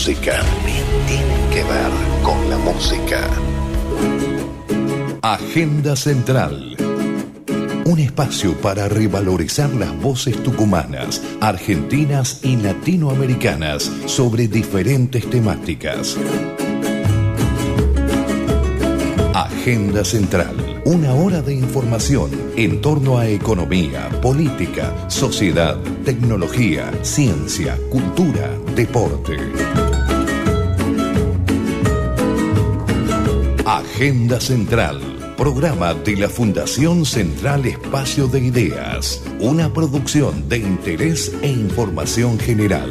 música. Tiene que ver con la música. Agenda Central. Un espacio para revalorizar las voces tucumanas, argentinas y latinoamericanas sobre diferentes temáticas. Agenda Central una hora de información en torno a economía, política, sociedad, tecnología, ciencia, cultura, deporte. Agenda Central, programa de la Fundación Central Espacio de Ideas, una producción de interés e información general.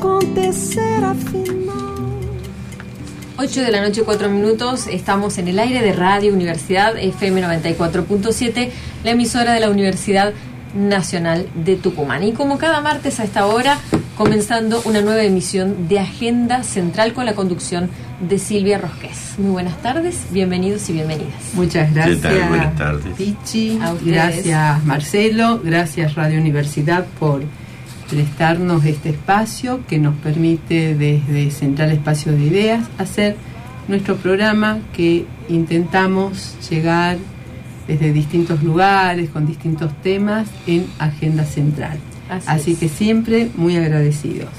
acontecer al final. 8 de la noche, 4 minutos. Estamos en el aire de Radio Universidad FM 94.7, la emisora de la Universidad Nacional de Tucumán. Y como cada martes a esta hora, comenzando una nueva emisión de Agenda Central con la conducción de Silvia Rosquez. Muy buenas tardes, bienvenidos y bienvenidas. Muchas gracias. Buenas tardes. Pichi, gracias Marcelo, gracias Radio Universidad por prestarnos este espacio que nos permite desde Central Espacio de Ideas hacer nuestro programa que intentamos llegar desde distintos lugares, con distintos temas en Agenda Central. Así, que siempre muy agradecidos.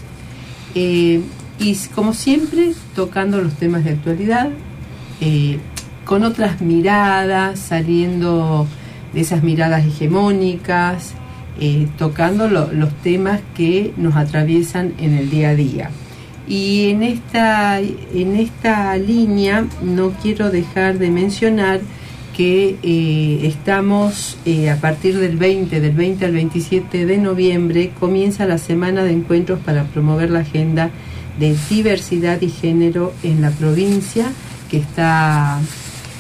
Eh, y como siempre, tocando los temas de actualidad, eh, con otras miradas, saliendo de esas miradas hegemónicas, eh, tocando los temas que nos atraviesan en el día a día. Y en esta, en esta línea no quiero dejar de mencionar que eh, estamos eh, a partir del 20, del 20 al 27 de noviembre, comienza la semana de encuentros para promover la agenda de diversidad y género en la provincia, que está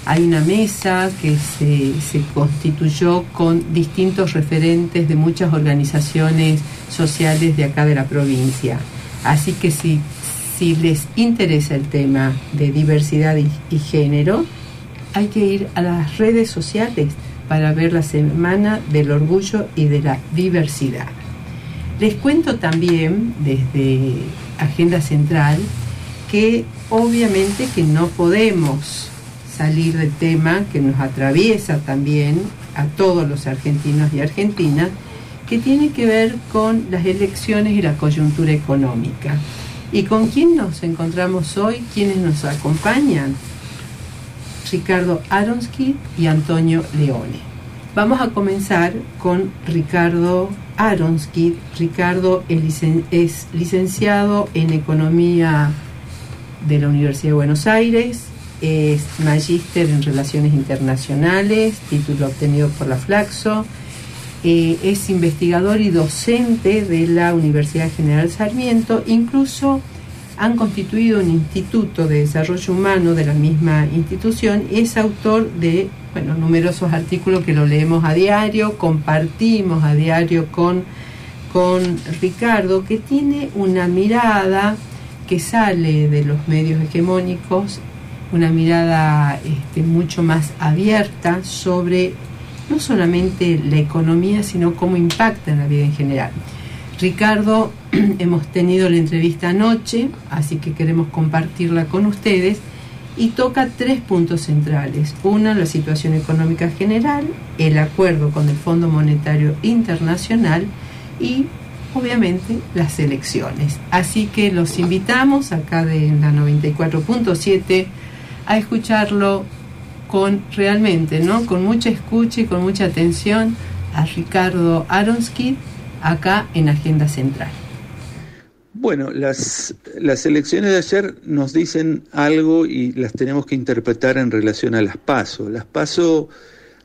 hay una mesa que se, se, constituyó con distintos referentes de muchas organizaciones sociales de acá de la provincia. Así que si, si les interesa el tema de diversidad y, género, hay que ir a las redes sociales para ver la Semana del Orgullo y de la Diversidad. Les cuento también desde Agenda Central que obviamente que no podemos salir del tema que nos atraviesa también a todos los argentinos y argentinas, que tiene que ver con las elecciones y la coyuntura económica. ¿Y con quién nos encontramos hoy? ¿Quiénes nos acompañan? Ricardo Aronsky y Antonio Leone. Vamos a comenzar con Ricardo Aronsky. Ricardo es licenciado en Economía de la Universidad de Buenos Aires, es magíster en Relaciones Internacionales, título obtenido por la Flaxo, eh, es investigador y docente de la Universidad General Sarmiento, incluso han constituido un instituto de desarrollo humano de la misma institución es autor de numerosos artículos que lo leemos a diario, compartimos a diario con con Ricardo, que tiene una mirada que sale de los medios hegemónicos, una mirada este, mucho más abierta sobre no solamente la economía, sino cómo impacta en la vida en general. Ricardo, hemos tenido la entrevista anoche, así que queremos compartirla con ustedes y toca tres puntos centrales. Una, la situación económica general, el acuerdo con el Fondo Monetario Internacional y obviamente las elecciones. Así que los invitamos acá de la 94.7 a escucharlo con realmente, ¿no? Con mucha escucha y con mucha atención a Ricardo Aronsky acá en Agenda Central. Bueno, las, las elecciones de ayer nos dicen algo y las tenemos que interpretar en relación a las PASO. Las PASO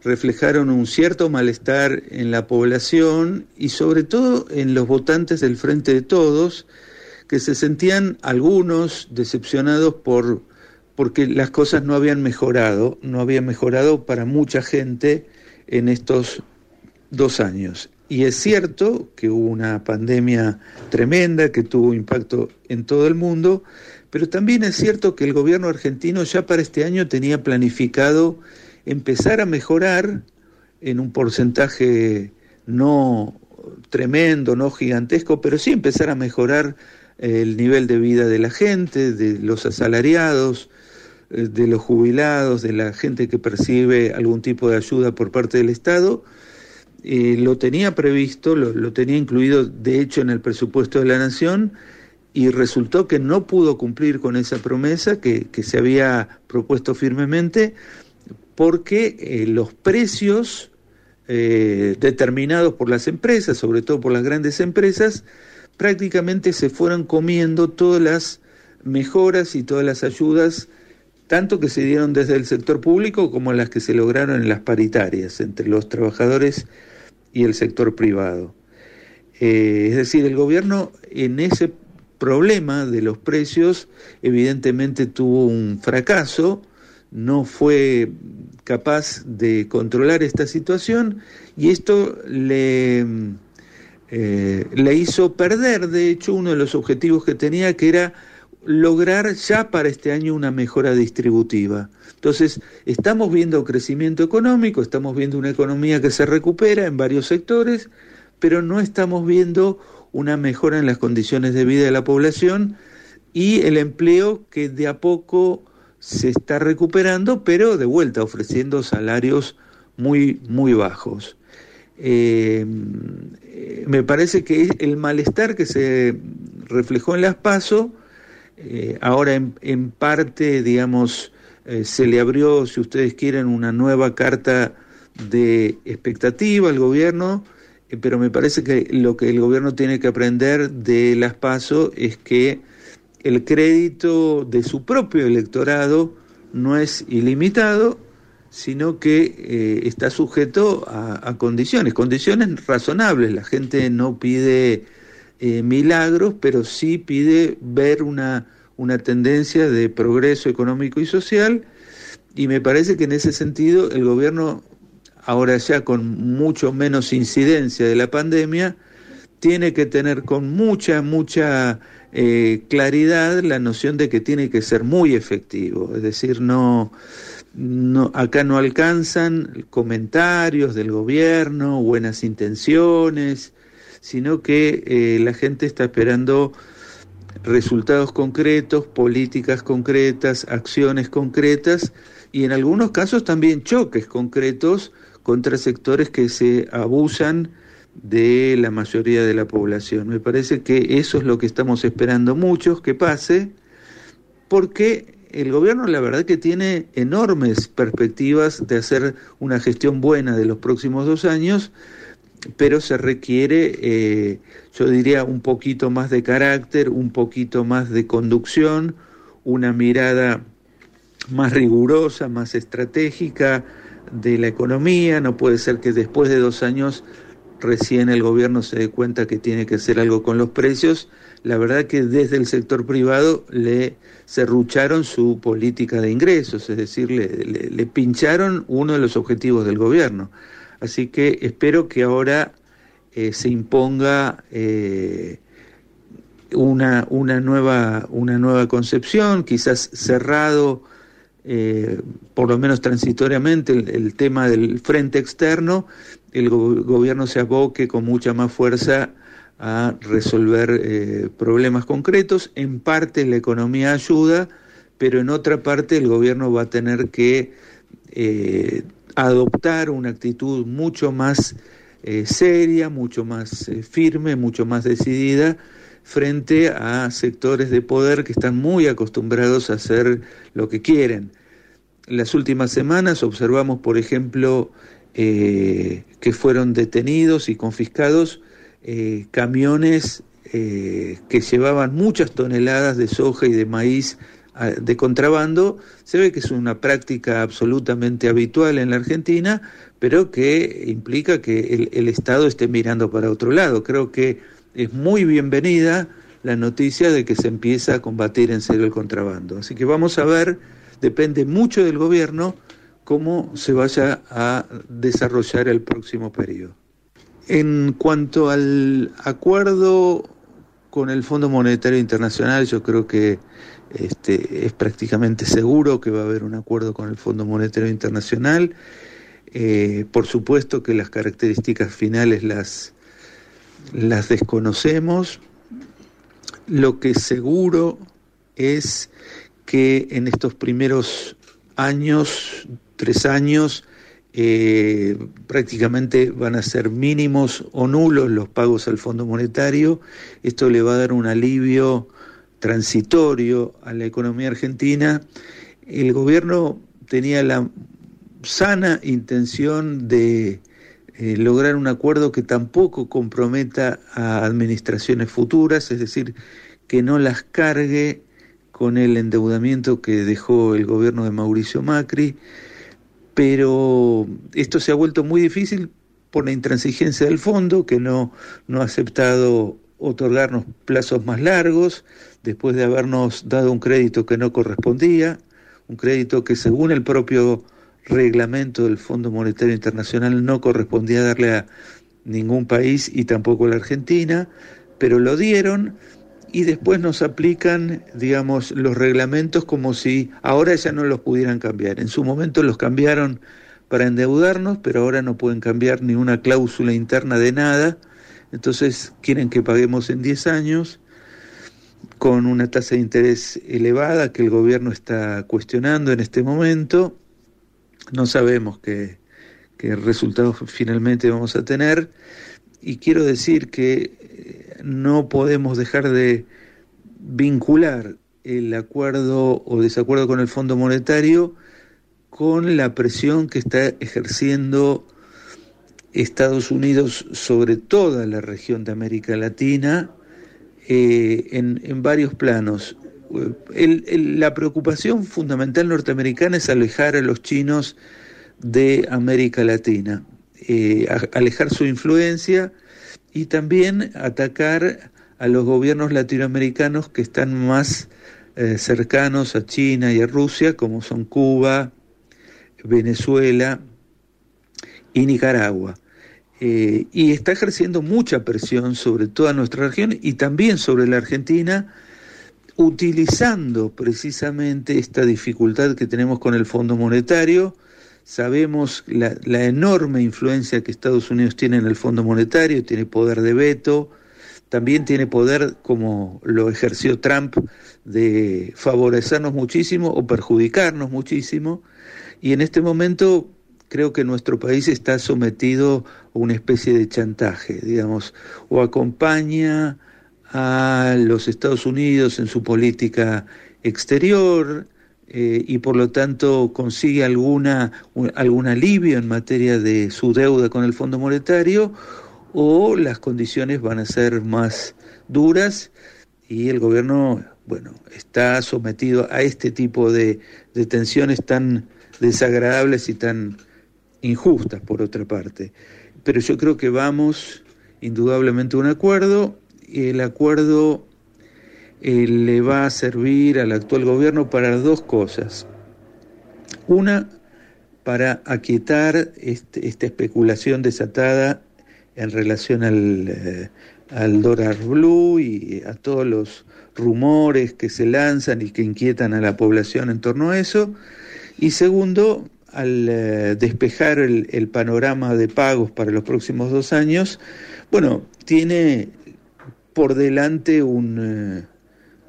reflejaron un cierto malestar en la población y sobre todo en los votantes del Frente de Todos, que se sentían algunos decepcionados por porque las cosas no habían mejorado, no habían mejorado para mucha gente en estos dos años. Y es cierto que hubo una pandemia tremenda que tuvo impacto en todo el mundo, pero también es cierto que el gobierno argentino ya para este año tenía planificado empezar a mejorar en un porcentaje no tremendo, no gigantesco, pero sí empezar a mejorar el nivel de vida de la gente, de los asalariados, eh, de los jubilados, de la gente que percibe algún tipo de ayuda por parte del Estado, eh, lo tenía previsto, lo, tenía incluido de hecho en el presupuesto de la Nación y resultó que no pudo cumplir con esa promesa que, se había propuesto firmemente porque eh, los precios eh, determinados por las empresas, sobre todo por las grandes empresas, prácticamente se fueron comiendo todas las mejoras y todas las ayudas, tanto que se dieron desde el sector público como las que se lograron en las paritarias entre los trabajadores y el sector privado. Eh, es decir, el gobierno en ese problema de los precios evidentemente tuvo un fracaso, no fue capaz de controlar esta situación y esto le, eh, le hizo perder, de hecho, uno de los objetivos que tenía, que era lograr ya para este año una mejora distributiva. Entonces, estamos viendo crecimiento económico, estamos viendo una economía que se recupera en varios sectores, pero no estamos viendo una mejora en las condiciones de vida de la población y el empleo que de a poco se está recuperando, pero de vuelta ofreciendo salarios muy, muy bajos. Eh, me parece que el malestar que se reflejó en las PASO, eh, ahora en, parte, digamos, eh, se le abrió, si ustedes quieren, una nueva carta de expectativa al gobierno, eh, pero me parece que lo que el gobierno tiene que aprender de las PASO es que el crédito de su propio electorado no es ilimitado, sino que está sujeto a, condiciones, condiciones razonables. La gente no pide eh, milagros, pero sí pide ver una, una tendencia de progreso económico y social, y me parece que en ese sentido el gobierno, ahora ya con mucho menos incidencia de la pandemia, tiene que tener con mucha, mucha eh, claridad la noción de que tiene que ser muy efectivo, es decir, no, no, acá no alcanzan comentarios del gobierno, buenas intenciones, sino que eh, la gente está esperando resultados concretos, políticas concretas, acciones concretas y en algunos casos también choques concretos contra sectores que se abusan de la mayoría de la población. Me parece que eso es lo que estamos esperando muchos que pase, porque el gobierno la verdad que tiene enormes perspectivas de hacer una gestión buena de los próximos dos años, pero se requiere, eh, yo diría, un poquito más de carácter, un poquito más de conducción, una mirada más rigurosa, más estratégica de la economía. No puede ser que después de dos años recién el gobierno se dé cuenta que tiene que hacer algo con los precios. La verdad que desde el sector privado le cerrucharon su política de ingresos, es decir, le pincharon uno de los objetivos del gobierno. Así que espero que ahora eh, se imponga eh, una, una, nueva, una nueva concepción, quizás cerrado, eh, por lo menos transitoriamente, el, tema del frente externo, el gobierno se aboque con mucha más fuerza a resolver problemas concretos. En parte la economía ayuda, pero en otra parte el gobierno va a tener que adoptar una actitud mucho más eh, seria, mucho más eh, firme, mucho más decidida frente a sectores de poder que están muy acostumbrados a hacer lo que quieren. En las últimas semanas observamos, por ejemplo, eh, que fueron detenidos y confiscados camiones que llevaban muchas toneladas de soja y de maíz de contrabando, se ve que es una práctica absolutamente habitual en la Argentina, pero que implica que el, Estado esté mirando para otro lado. Creo que es muy bienvenida la noticia de que se empieza a combatir en serio el contrabando. Así que vamos a ver, depende mucho del gobierno, cómo se vaya a desarrollar el próximo periodo. En cuanto al acuerdo con el Fondo Monetario Internacional, yo creo que este, es prácticamente seguro que va a haber un acuerdo con el Fondo Monetario Internacional. Eh, por supuesto que las características finales las, las desconocemos. Lo que seguro es que en estos primeros años, tres años, eh, prácticamente van a ser mínimos o nulos los pagos al Fondo Monetario. Esto le va a dar un alivio transitorio a la economía argentina, el gobierno tenía la sana intención de eh, lograr un acuerdo que tampoco comprometa a administraciones futuras, es decir, que no las cargue con el endeudamiento que dejó el gobierno de Mauricio Macri, pero esto se ha vuelto muy difícil por la intransigencia del fondo, que no, no ha aceptado otorgarnos plazos más largos, después de habernos dado un crédito que no correspondía, un crédito que según el propio reglamento del Fondo Monetario Internacional no correspondía darle a ningún país y tampoco a la Argentina, pero lo dieron y después nos aplican, digamos, los reglamentos como si ahora ya no los pudieran cambiar. En su momento los cambiaron para endeudarnos, pero ahora no pueden cambiar ni una cláusula interna de nada entonces quieren que paguemos en 10 años con una tasa de interés elevada que el gobierno está cuestionando en este momento. No sabemos qué, qué resultados finalmente vamos a tener. Y quiero decir que eh, no podemos dejar de vincular el acuerdo o desacuerdo con el Fondo Monetario con la presión que está ejerciendo Estados Unidos sobre toda la región de América Latina eh, en, varios planos. la preocupación fundamental norteamericana es alejar a los chinos de América Latina, eh, alejar su influencia y también atacar a los gobiernos latinoamericanos que están más eh, cercanos a China y a Rusia, como son Cuba, Venezuela y Nicaragua. Eh, y está ejerciendo mucha presión sobre toda nuestra región y también sobre la Argentina, utilizando precisamente esta dificultad que tenemos con el Fondo Monetario. Sabemos la, la enorme influencia que Estados Unidos tiene en el Fondo Monetario, tiene poder de veto, también tiene poder, como lo ejerció Trump, de favorecernos muchísimo o perjudicarnos muchísimo. Y en este momento creo que nuestro país está sometido a una especie de chantaje, digamos, o acompaña a los Estados Unidos en su política exterior eh, y por lo tanto consigue alguna, algún alivio en materia de su deuda con el Fondo Monetario o las condiciones van a ser más duras y el gobierno, bueno, está sometido a este tipo de, de tensiones tan desagradables y tan injustas por otra parte. Pero yo creo que vamos indudablemente a un acuerdo y el acuerdo eh, le va a servir al actual gobierno para dos cosas. Una, para aquietar este, esta especulación desatada en relación al, eh, al dólar blue y a todos los rumores que se lanzan y que inquietan a la población en torno a eso. Y segundo, al eh, despejar el, panorama de pagos para los próximos dos años, bueno, tiene por delante un,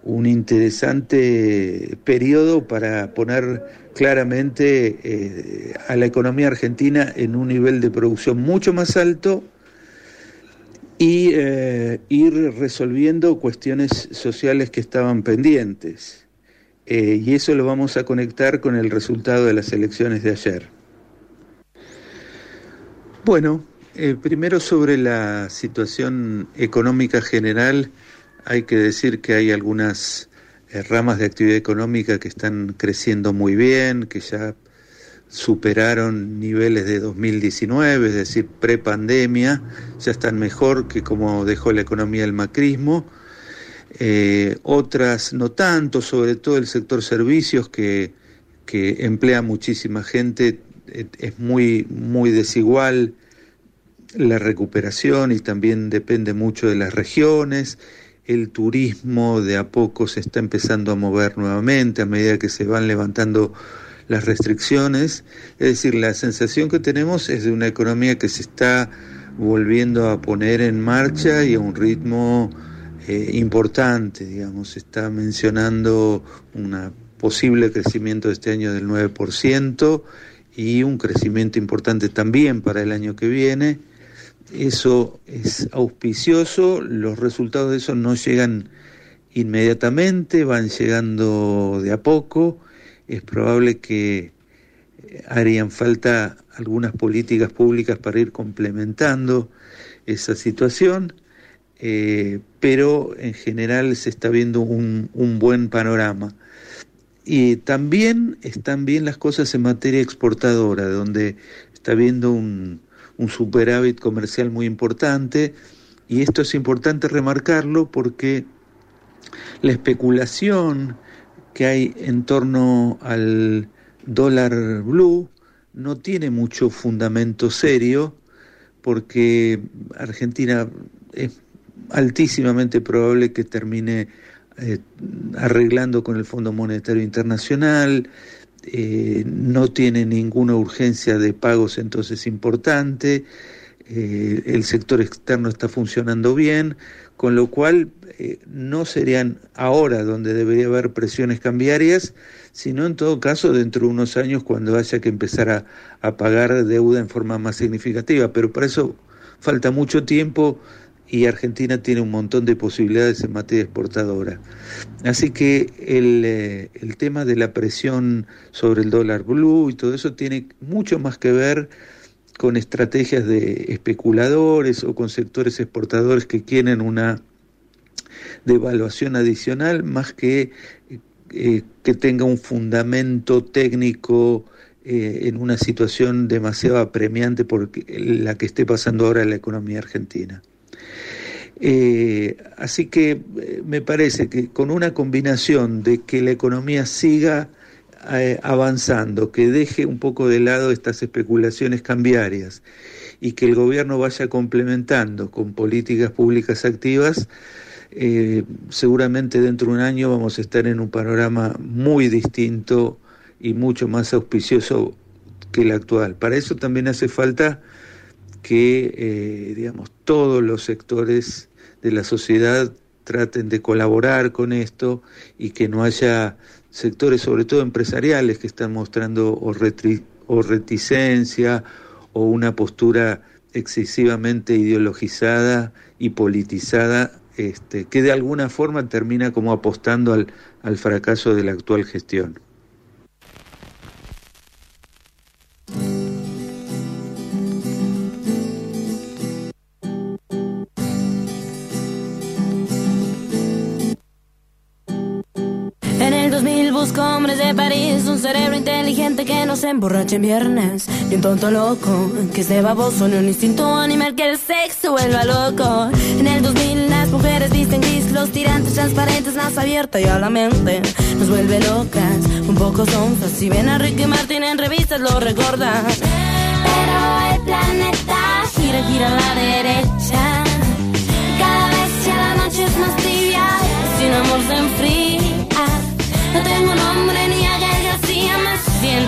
eh, interesante periodo para poner claramente eh, a la economía argentina en un nivel de producción mucho más alto y ir resolviendo cuestiones sociales que estaban pendientes. Eh, y eso lo vamos a conectar con el resultado de las elecciones de ayer. Bueno, eh, primero sobre la situación económica general, hay que decir que hay algunas eh, ramas de actividad económica que están creciendo muy bien, que ya superaron niveles de 2019, es decir, prepandemia, ya están mejor que como dejó la economía el macrismo eh, otras no tanto, sobre todo el sector servicios que, que emplea muchísima gente, eh, es muy, muy desigual la recuperación y también depende mucho de las regiones. El turismo de a poco se está empezando a mover nuevamente a medida que se van levantando las restricciones. Es decir, la sensación que tenemos es de una economía que se está volviendo a poner en marcha y a un ritmo eh, importante, digamos, está mencionando un posible crecimiento de este año del 9% y un crecimiento importante también para el año que viene. Eso es auspicioso, los resultados de eso no llegan inmediatamente, van llegando de a poco. Es probable que harían falta algunas políticas públicas para ir complementando esa situación. Eh, pero en general se está viendo un, buen panorama. Y también están bien las cosas en materia exportadora, donde está viendo un, un superávit comercial muy importante, y esto es importante remarcarlo porque la especulación que hay en torno al dólar blue no tiene mucho fundamento serio, porque Argentina es altísimamente probable que termine eh, arreglando con el Fondo Monetario Internacional, eh, no tiene ninguna urgencia de pagos entonces importante, eh, el sector externo está funcionando bien, con lo cual no serían ahora donde debería haber presiones cambiarias, sino en todo caso dentro de unos años cuando haya que empezar a, a pagar deuda en forma más significativa, pero para eso falta mucho tiempo y Argentina tiene un montón de posibilidades en materia exportadora. Así que el, eh, el, tema de la presión sobre el dólar blue y todo eso tiene mucho más que ver con estrategias de especuladores o con sectores exportadores que quieren una devaluación adicional más que eh, que tenga un fundamento técnico eh, en una situación demasiado apremiante por la que esté pasando ahora la economía argentina. Eh, así que eh, me parece que con una combinación de que la economía siga eh, avanzando, que deje un poco de lado estas especulaciones cambiarias y que el gobierno vaya complementando con políticas públicas activas, seguramente dentro de un año vamos a estar en un panorama muy distinto y mucho más auspicioso que el actual. Para eso también hace falta que, eh, digamos, todos los sectores de la sociedad traten de colaborar con esto y que no haya sectores, sobre todo empresariales, que están mostrando o, o reticencia o una postura excesivamente ideologizada y politizada, este, que de alguna forma termina como apostando al, al fracaso de la actual gestión. Hombres de París, un cerebro inteligente que no se emborrache en viernes. Y un tonto loco que esté baboso, ni un instinto animal que el sexo vuelva loco. En el 2000 las mujeres visten gris, los tirantes transparentes, más abierta y a la mente nos vuelve locas, un poco sonfas. Si ven a Ricky Martin en revistas lo recordan.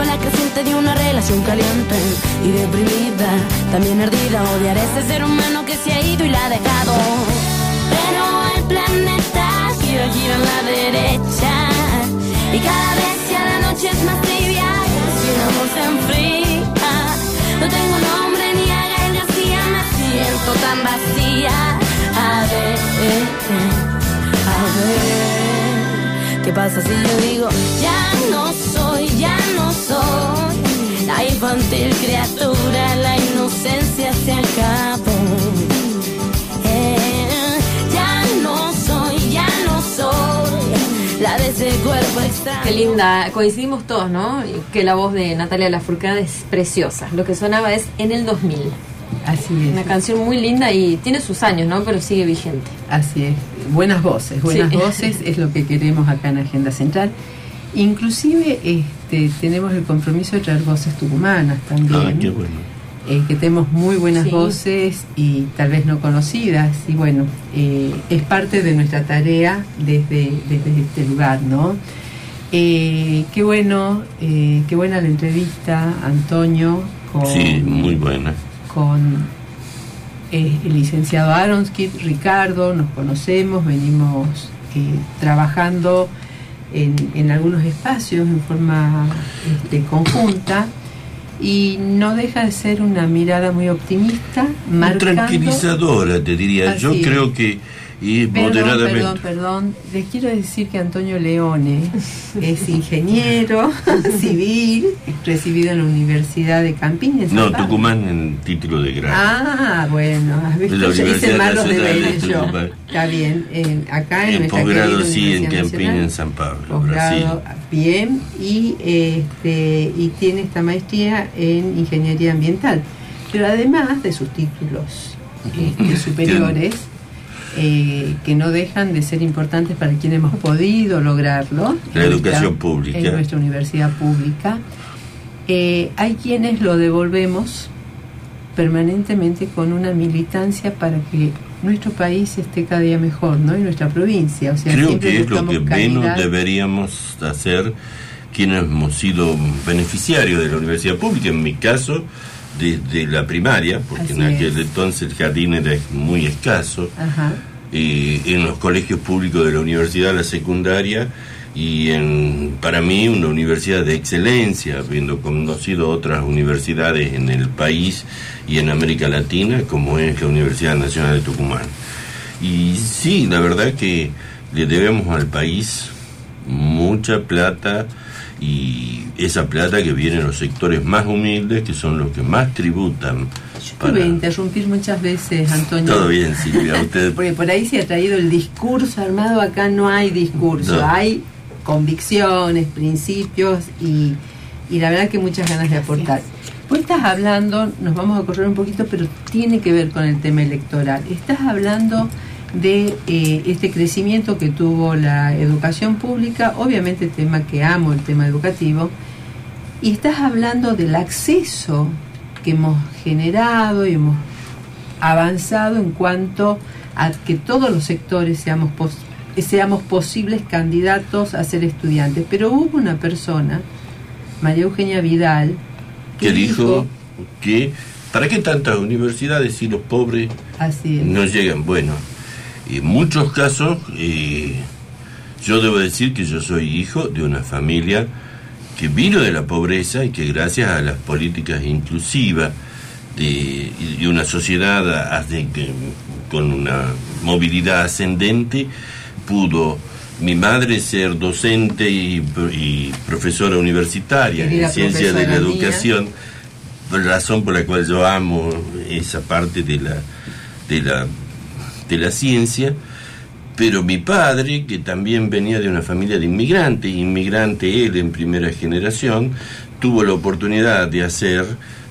célula creciente de una relación caliente y deprimida, también ardida, odiar a ese ser humano que se ha ido y la ha dejado. Pero el planeta gira, gira a la derecha y cada vez ya la noche es más tibia, sin amor se enfría. No tengo nombre ni a Gael García, me siento tan vacía. A ver, a ver, ¿qué pasa si yo digo ya no soy, infantil criatura, la inocencia se acabó. Eh, ya no soy, ya no soy la de ese cuerpo extraño. Qué linda, coincidimos todos, ¿no? Que la voz de Natalia Lafourcade es preciosa. Lo que sonaba es en el 2000. Así es. Una canción muy linda y tiene sus años, ¿no? Pero sigue vigente. Así es. Buenas voces, buenas Sí. voces es lo que queremos acá en Agenda Central. Inclusive este, tenemos el compromiso de traer voces tucumanas también. Ah, qué bueno. eh, que tenemos muy buenas Sí. voces y tal vez no conocidas y bueno eh, es parte de nuestra tarea desde, desde este lugar no Eh, qué bueno eh, qué buena la entrevista Antonio con, Sí, muy buena. con eh, el licenciado Aronskit Ricardo nos conocemos venimos eh, trabajando en, en algunos espacios en forma este, conjunta y no deja de ser una mirada muy optimista, marcando... tranquilizadora, te diría. Yo Así creo que y Perdón, moderadamente. perdón, perdón. Les quiero decir que Antonio Leone es ingeniero civil, recibido en la Universidad de Campiña. No, Pablo. Tucumán en título de grado. Ah, bueno, has visto, la yo hice Universidad más los Nacional de deberes yo. Tucumán. Está bien, en- acá en, en posgrado, sí, en Campiña, en San Pablo, Posgrado, Brasil. bien, y, este, y tiene esta maestría en ingeniería ambiental. Pero además de sus títulos este, superiores, eh, que no dejan de ser importantes para quienes hemos podido lograrlo. La educación nuestra- pública. En nuestra universidad pública. Eh, hay quienes lo devolvemos permanentemente con una militancia para que nuestro país esté cada día mejor, ¿no? Y nuestra provincia. O sea, Creo que es lo que menos deberíamos hacer quienes hemos sido beneficiarios de la universidad pública, en mi caso, desde la primaria, porque en aquel es. entonces el jardín era muy escaso, Ajá. eh, en los colegios públicos de la universidad, la secundaria, y en, para mí una universidad de excelencia, habiendo conocido otras universidades en el país y en América Latina, como es la Universidad Nacional de Tucumán. Y sí, la verdad que le debemos al país mucha plata y esa plata que viene de los sectores más humildes, que son los que más tributan. Yo te para- voy a interrumpir muchas veces, Antonio. Todo bien, Silvia, usted... Porque por ahí se ha traído el discurso armado, acá no hay discurso, No. hay convicciones, principios y, y la verdad que muchas ganas de aportar. Vos estás hablando, nos vamos a correr un poquito, pero tiene que ver con el tema electoral. Estás hablando de eh, este crecimiento que tuvo la educación pública, obviamente tema que amo, el tema educativo, y estás hablando del acceso que hemos generado y hemos avanzado en cuanto a que todos los sectores seamos, pos- seamos posibles candidatos a ser estudiantes. Pero hubo una persona, María Eugenia Vidal, que dijo que ¿para qué tantas universidades si los pobres así no llegan? Bueno, en muchos casos eh, yo debo decir que yo soy hijo de una familia que vino de la pobreza y que gracias a las políticas inclusivas de, una sociedad con una movilidad ascendente pudo mi madre ser docente y, y profesora universitaria en ciencias de la educación razón por la cual yo amo esa parte de la, de la, de la ciencia. Pero mi padre, que también venía de una familia de inmigrantes, inmigrante él en primera generación, tuvo la oportunidad de hacer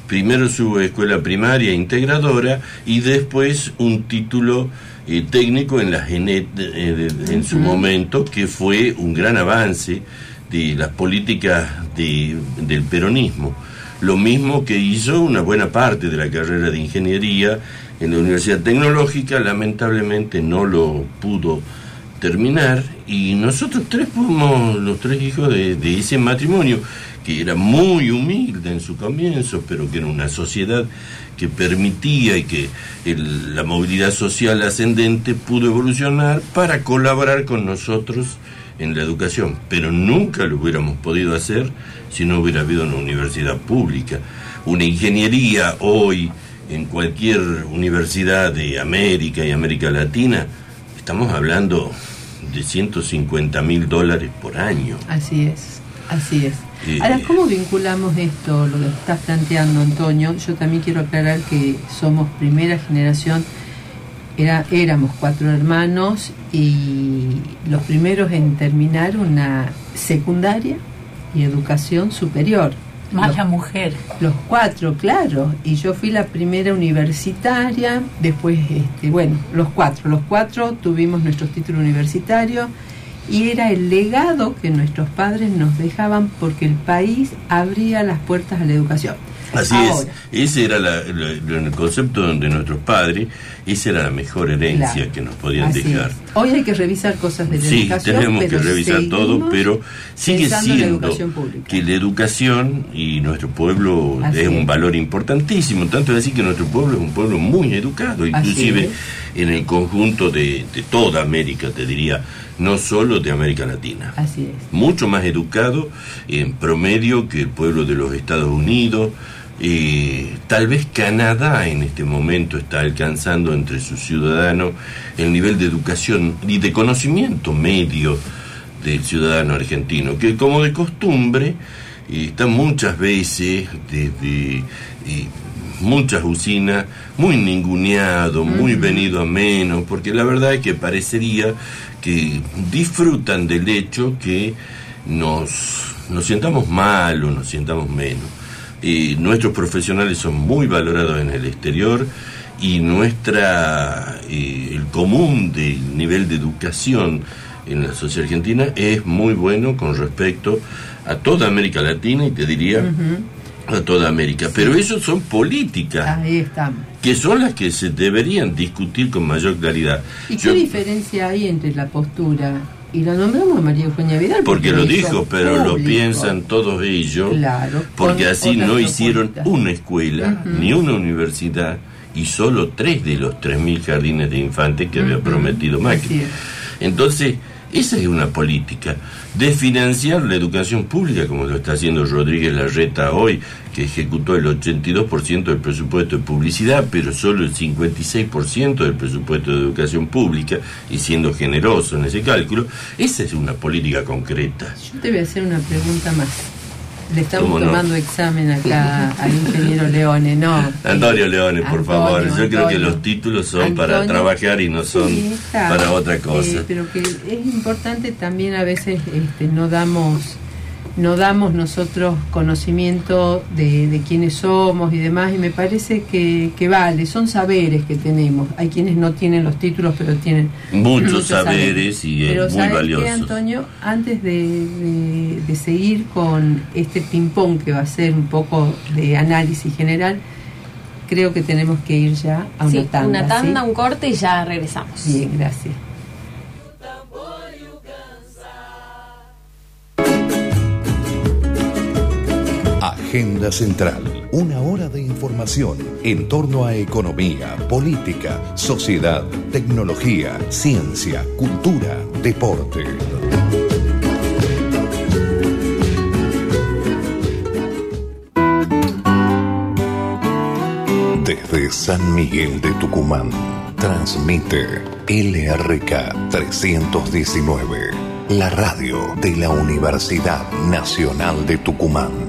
primero su escuela primaria integradora y después un título eh, técnico en la Genet eh, en su momento, que fue un gran avance de las políticas del peronismo. Lo mismo que hizo una buena parte de la carrera de ingeniería en la Universidad Tecnológica, lamentablemente no lo pudo terminar y nosotros tres fuimos los tres hijos de, ese matrimonio que era muy humilde en su comienzo, pero que era una sociedad que permitía y que la movilidad social ascendente pudo evolucionar para colaborar con nosotros en la educación, pero nunca lo hubiéramos podido hacer si no hubiera habido una universidad pública. Una ingeniería hoy en cualquier universidad de América y América Latina, estamos hablando de 150 mil dólares por año. Así es, así es. Ahora, ¿cómo vinculamos esto, lo que estás planteando, Antonio? Yo también quiero aclarar que somos primera generación, era, éramos cuatro hermanos y los primeros en terminar una secundaria y educación superior. Más la mujer. Los cuatro, claro. Y yo fui la primera universitaria, después, este, bueno, los cuatro, los cuatro tuvimos nuestros títulos universitarios y era el legado que nuestros padres nos dejaban porque el país abría las puertas a la educación. Así es, ese era el concepto de nuestros padres, esa era la mejor herencia que nos podían dejar. Hoy hay que revisar cosas de la sí, tenemos que revisar todo, pero sigue siendo que la educación y nuestro pueblo es un valor importantísimo, tanto es así que nuestro pueblo es un pueblo muy educado, inclusive en el conjunto de, de toda América, te diría, no solo de América Latina. Así es. Mucho más educado en promedio que el pueblo de los Estados Unidos. Eh, tal vez Canadá en este momento está alcanzando entre sus ciudadanos el nivel de educación y de conocimiento medio del ciudadano argentino, que como de costumbre eh, está muchas veces desde eh, muchas usinas muy ninguneado, muy venido a menos, porque la verdad es que parecería que disfrutan del hecho que nos, nos sientamos mal o nos sientamos menos. Y nuestros profesionales son muy valorados en el exterior y nuestra el común del nivel de educación en la sociedad argentina es muy bueno con respecto a toda América Latina y te diría a toda América. Pero eso son políticas. Que son las que se deberían discutir con mayor claridad. ¿Y qué diferencia hay entre la postura? Y la nombramos a María Eugenia Vidal. Porque, lo dijo, pero lo piensan todos ellos. Claro. Porque así no hicieron una escuela, ni una universidad, y solo tres de los tres mil jardines de infantes que había prometido Macri. Entonces, esa es una política de financiar la educación pública, como lo está haciendo Rodríguez Larreta hoy, que ejecutó el 82% del presupuesto de publicidad, pero solo el 56% del presupuesto de educación pública, y siendo generoso en ese cálculo, esa es una política concreta. Yo te voy a hacer una pregunta más. Le estamos tomando examen acá al ingeniero Leone, ¿no? Antonio Leone, por favor. Yo creo que los títulos son para trabajar y no son para otra cosa. Eh, pero que es importante también a veces este, no damos no damos nosotros conocimiento de, de quiénes somos y demás, y me parece que, vale, son saberes que tenemos. Hay quienes no tienen los títulos, pero tienen muchos, saberes, y es muy valioso. Antonio? Antes de, de, seguir con este ping-pong que va a ser un poco de análisis general, creo que tenemos que ir ya a una tanda. Una tanda, un corte y ya regresamos. Bien, gracias. Agenda Central. Una hora de información en torno a economía, política, sociedad, tecnología, ciencia, cultura, deporte. Desde San Miguel de Tucumán, transmite LRK 319, la radio de la Universidad Nacional de Tucumán.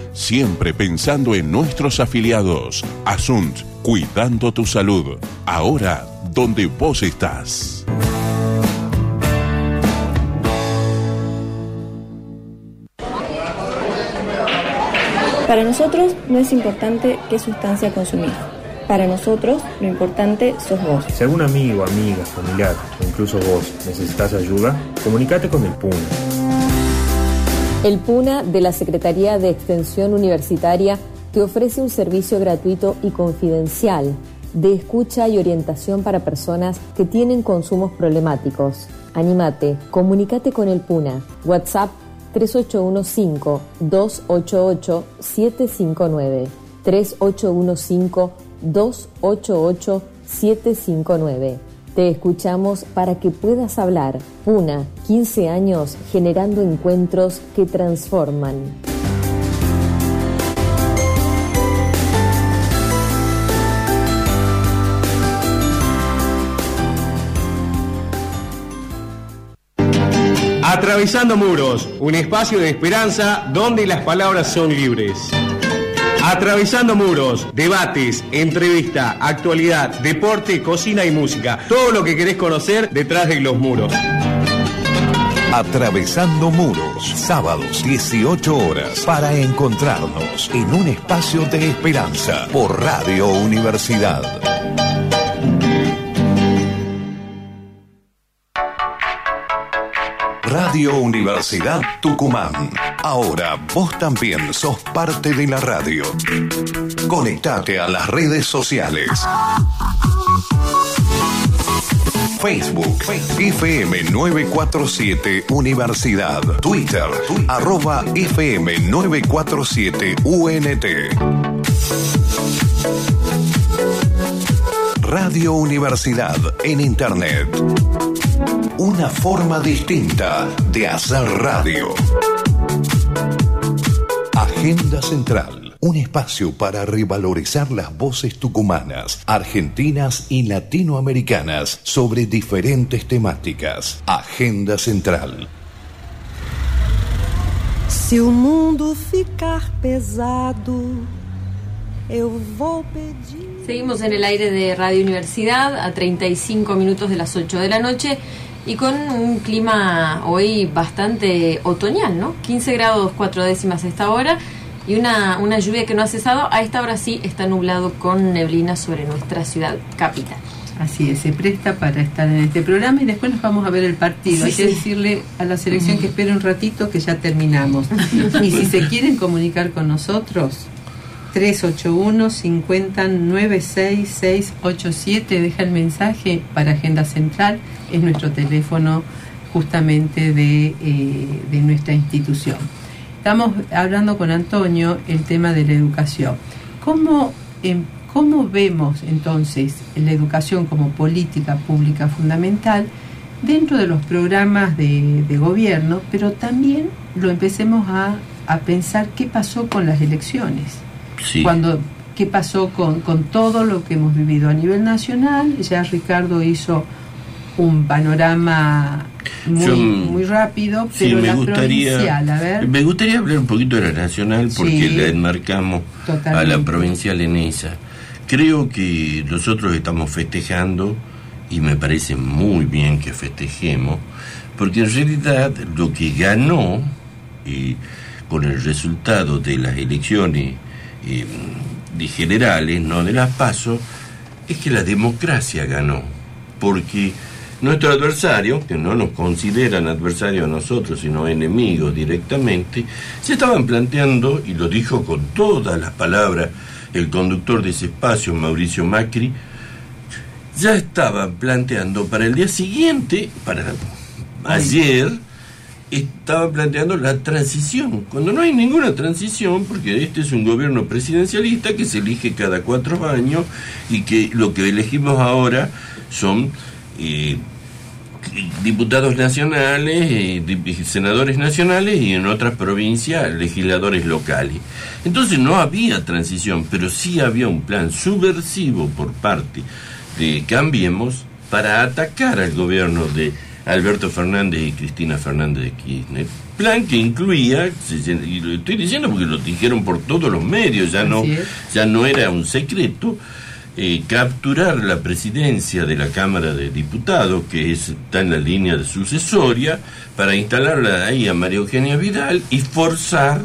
siempre pensando en nuestros afiliados. Asunt, cuidando tu salud, ahora donde vos estás. Para nosotros no es importante qué sustancia consumir. Para nosotros lo importante sos vos. Si algún amigo, amiga, familiar o incluso vos necesitas ayuda, comunícate con el PUNA. El PUNA de la Secretaría de Extensión Universitaria te ofrece un servicio gratuito y confidencial de escucha y orientación para personas que tienen consumos problemáticos. Anímate, comunícate con el PUNA. WhatsApp 3815-288-759. 3815-288-759. Te escuchamos para que puedas hablar. Puna, 15 años generando encuentros que transforman. Atravesando muros, un espacio de esperanza donde las palabras son libres. Atravesando muros, debates, entrevista, actualidad, deporte, cocina y música. Todo lo que querés conocer detrás de los muros. Atravesando muros, sábados 18 horas, para encontrarnos en un espacio de esperanza por Radio Universidad. Radio Universidad Tucumán. Ahora vos también sos parte de la radio. Conectate a las redes sociales. Facebook, FM 947 Universidad. Twitter, arroba FM 947 UNT. Radio Universidad en Internet una forma distinta de hacer radio. Agenda Central, un espacio para revalorizar las voces tucumanas, argentinas y latinoamericanas sobre diferentes temáticas. Agenda Central. Si un mundo ficar pesado, eu vou pedir. Seguimos en el aire de Radio Universidad a 35 minutos de las 8 de la noche y con un clima hoy bastante otoñal, ¿no? 15 grados 4 décimas a esta hora y una, una lluvia que no ha cesado. A esta hora sí está nublado con neblina sobre nuestra ciudad capital. Así es, se presta para estar en este programa y después nos vamos a ver el partido. Hay que decirle a la selección que espere un ratito que ya terminamos. y si se quieren comunicar con nosotros, 381 50 96687 deja el mensaje para Agenda Central, es nuestro teléfono justamente de, eh, de nuestra institución. Estamos hablando con Antonio el tema de la educación. ¿Cómo, em, cómo vemos entonces la educación como política pública fundamental dentro de los programas de, de gobierno, pero también lo empecemos a, a pensar qué pasó con las elecciones? Cuando, ¿Qué pasó con, con todo lo que hemos vivido a nivel nacional? Ya Ricardo hizo un panorama muy, muy rápido, pero me la gustaría, provincial, a ver. Me gustaría hablar un poquito de la nacional porque Sí. la enmarcamos a la Totalmente. provincial en esa. Creo que nosotros estamos festejando y me parece muy bien que festejemos, porque en realidad lo que ganó eh, con el resultado de las elecciones eh, de generales, no de las pasos, es que la democracia ganó, porque nuestro adversario, que no nos consideran adversarios a nosotros, sino enemigos directamente, se estaban planteando, y lo dijo con todas las palabras el conductor de ese espacio, Mauricio Macri, ya estaban planteando para el día siguiente, para ayer, estaban planteando la transición, cuando no hay ninguna transición, porque este es un gobierno presidencialista que se elige cada cuatro años y que lo que elegimos ahora son eh, diputados nacionales, eh, senadores nacionales y en otras provincias legisladores locales. Entonces no había transición, pero sí había un plan subversivo por parte de Cambiemos para atacar al gobierno de Alberto Fernández y Cristina Fernández de Kirchner. Plan que incluía, y lo estoy diciendo porque lo dijeron por todos los medios, ya no, ya no era un secreto, eh, capturar la presidencia de la Cámara de Diputados, que está en la línea de sucesoria, para instalarla ahí a María Eugenia Vidal y forzar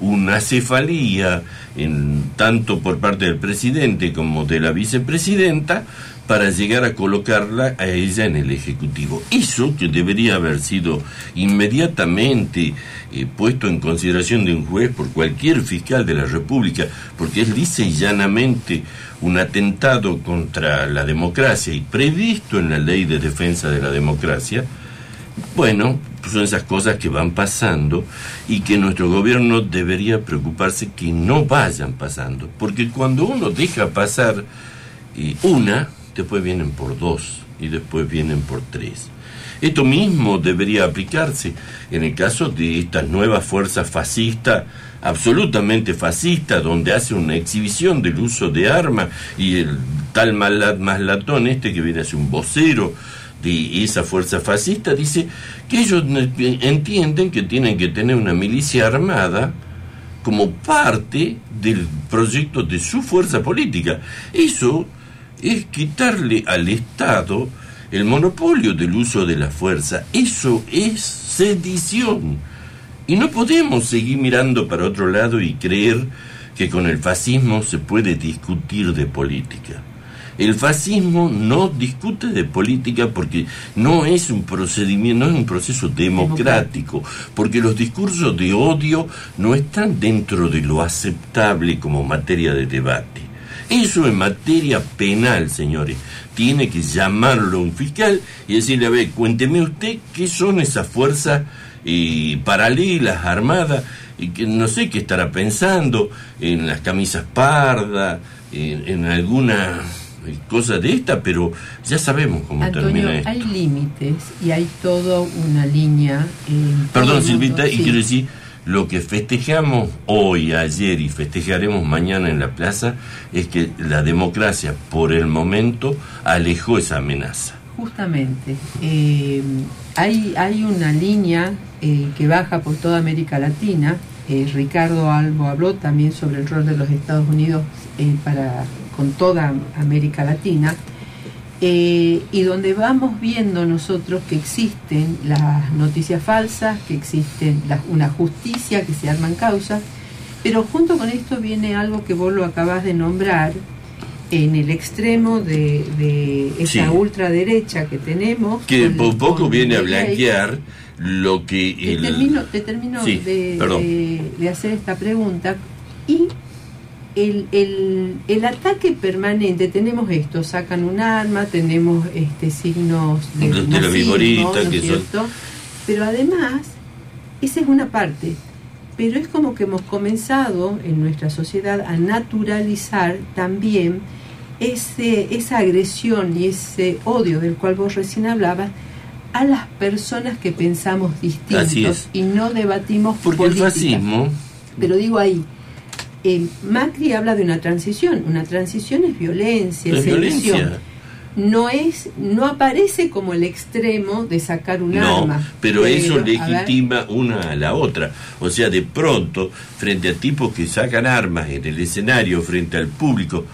una cefalía, en, tanto por parte del presidente como de la vicepresidenta, para llegar a colocarla a ella en el Ejecutivo. Eso que debería haber sido inmediatamente eh, puesto en consideración de un juez por cualquier fiscal de la República, porque es lisa y llanamente un atentado contra la democracia y previsto en la ley de defensa de la democracia, bueno, son esas cosas que van pasando y que nuestro gobierno debería preocuparse que no vayan pasando, porque cuando uno deja pasar eh, una, después vienen por dos y después vienen por tres. Esto mismo debería aplicarse en el caso de estas nuevas fuerzas fascistas, absolutamente fascistas, donde hace una exhibición del uso de armas y el tal Maslatón este que viene a ser un vocero de esa fuerza fascista dice que ellos entienden que tienen que tener una milicia armada como parte del proyecto de su fuerza política. Eso es quitarle al Estado el monopolio del uso de la fuerza. Eso es sedición. Y no podemos seguir mirando para otro lado y creer que con el fascismo se puede discutir de política. El fascismo no discute de política porque no es un procedimiento, no es un proceso democrático, porque los discursos de odio no están dentro de lo aceptable como materia de debate. Eso en materia penal, señores. Tiene que llamarlo un fiscal y decirle, a ver, cuénteme usted qué son esas fuerzas eh, paralelas, armadas, y que no sé qué estará pensando en las camisas pardas, en, alguna cosa de esta, pero ya sabemos cómo termina esto. Hay límites y hay toda una línea. Perdón, Silvita, y quiero decir lo que festejamos hoy, ayer y festejaremos mañana en la plaza es que la democracia por el momento alejó esa amenaza. Justamente, eh, hay, hay una línea eh, que baja por toda América Latina. Eh, Ricardo Albo habló también sobre el rol de los Estados Unidos para, con toda América Latina eh, y donde vamos viendo nosotros que existen las noticias falsas, que existen una justicia, que se arman causas, pero junto con esto viene algo que vos lo acabas de nombrar, en el extremo de, esa ultraderecha que tenemos. Que por poco viene a blanquear lo que... Te termino, te termino de, de hacer esta pregunta y el, el, el, ataque permanente, tenemos esto, sacan un arma, tenemos este signos de, de la viborita, que Pero además, esa es una parte, pero es como que hemos comenzado en nuestra sociedad a naturalizar también ese, esa agresión y ese odio del cual vos recién hablabas a las personas que pensamos distintos y no debatimos porque el fascismo pero digo ahí Macri habla de una transición. Una transición es violencia, es, violencia. No es, no aparece como el extremo de sacar un arma. Pero, pero eso legitima una a la otra. O sea, de pronto, frente a tipos que sacan armas en el escenario, frente al público,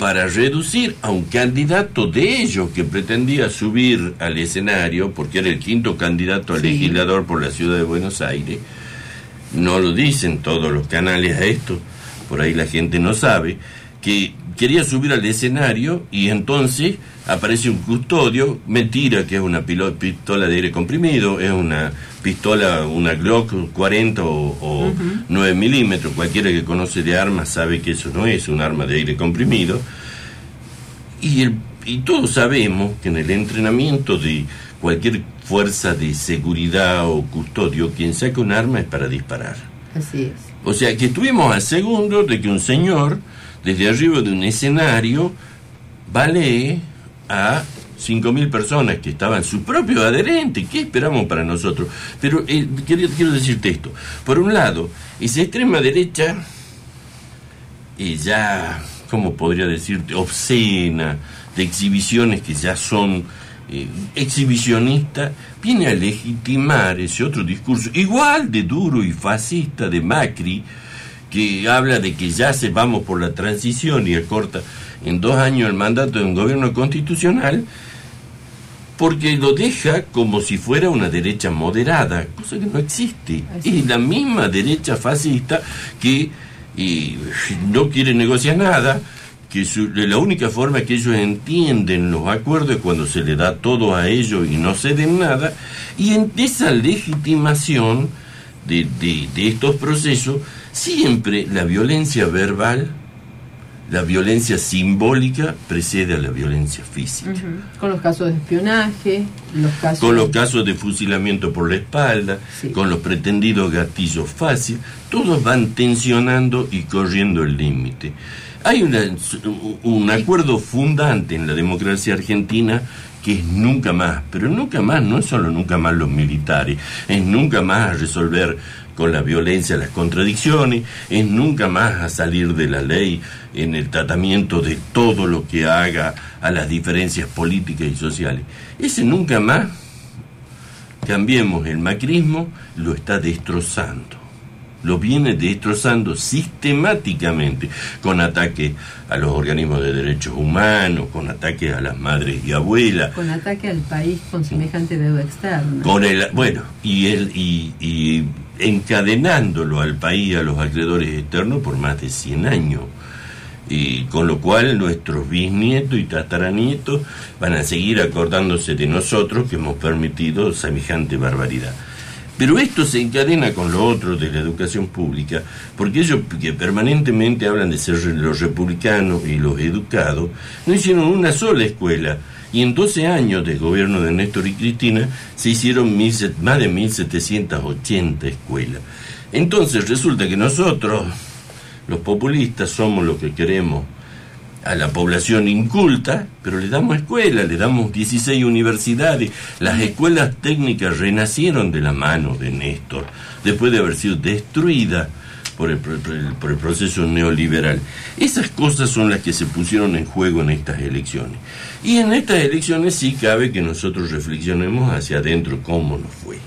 para reducir a un candidato de ellos que pretendía subir al escenario, porque era el quinto candidato a legislador por la ciudad de Buenos Aires, no lo dicen todos los canales a esto, por ahí la gente no sabe, que quería subir al escenario y entonces aparece un custodio, mentira que es una pistola de aire comprimido, es una pistola, una Glock 40 o, 9 milímetros, cualquiera que conoce de armas sabe que eso no es un arma de aire comprimido, y el y todos sabemos que en el entrenamiento de cualquier fuerza de seguridad o custodio, quien saca un arma es para disparar. Así es. O sea que estuvimos a segundo de que un señor, desde arriba de un escenario, vale a 5.000 personas que estaban su propio adherente. ¿Qué esperamos para nosotros? Pero eh, quiero, quiero, decirte esto. Por un lado, esa extrema derecha, eh, ya, ¿cómo podría decirte? Obscena, de exhibiciones que ya son eh, exhibicionistas, viene a legitimar ese otro discurso, igual de duro y fascista de Macri, que habla de que ya se vamos por la transición y acorta en dos años el mandato de un gobierno constitucional, porque lo deja como si fuera una derecha moderada, cosa que no existe. Es la misma derecha fascista que no quiere negociar nada, que la única forma que ellos entienden los acuerdos es cuando se le da todo a ellos y no ceden nada, y en esa legitimación de, de estos procesos, siempre la violencia verbal la violencia simbólica precede a la violencia física. Con los casos de espionaje, los casos con los casos de fusilamiento por la espalda, con los pretendidos gatillos fáciles, todos van tensionando y corriendo el límite. Hay un acuerdo fundante en la democracia argentina que es nunca más, pero nunca más no es solo nunca más los militares, es nunca más resolver con la violencia las contradicciones, es nunca más a salir de la ley en el tratamiento de todo lo que haga a las diferencias políticas y sociales. Ese nunca más, cambiemos el macrismo, lo está destrozando. Lo viene destrozando sistemáticamente, con ataques a los organismos de derechos humanos, con ataques a las madres y abuelas. Con ataque al país con semejante deuda externa. Con el, bueno, y, y, y encadenándolo al país, a los acreedores externos, por más de 100 años y con lo cual nuestros bisnietos y tataranietos van a seguir acordándose de nosotros que hemos permitido semejante barbaridad. Pero esto se encadena con lo otro de la educación pública, porque ellos que permanentemente hablan de ser los republicanos y los educados, no hicieron una sola escuela. Y en 12 años de gobierno de Néstor y Cristina se hicieron más de 1.780 escuelas. Entonces resulta que nosotros, los populistas somos lo que queremos a la población inculta, pero le damos escuela, le damos 16 universidades. Las escuelas técnicas renacieron de la mano de Néstor, después de haber sido destruidas por el, por el, proceso neoliberal. Esas cosas son las que se pusieron en juego en estas elecciones. Y en estas elecciones sí cabe que nosotros reflexionemos hacia adentro cómo nos fue.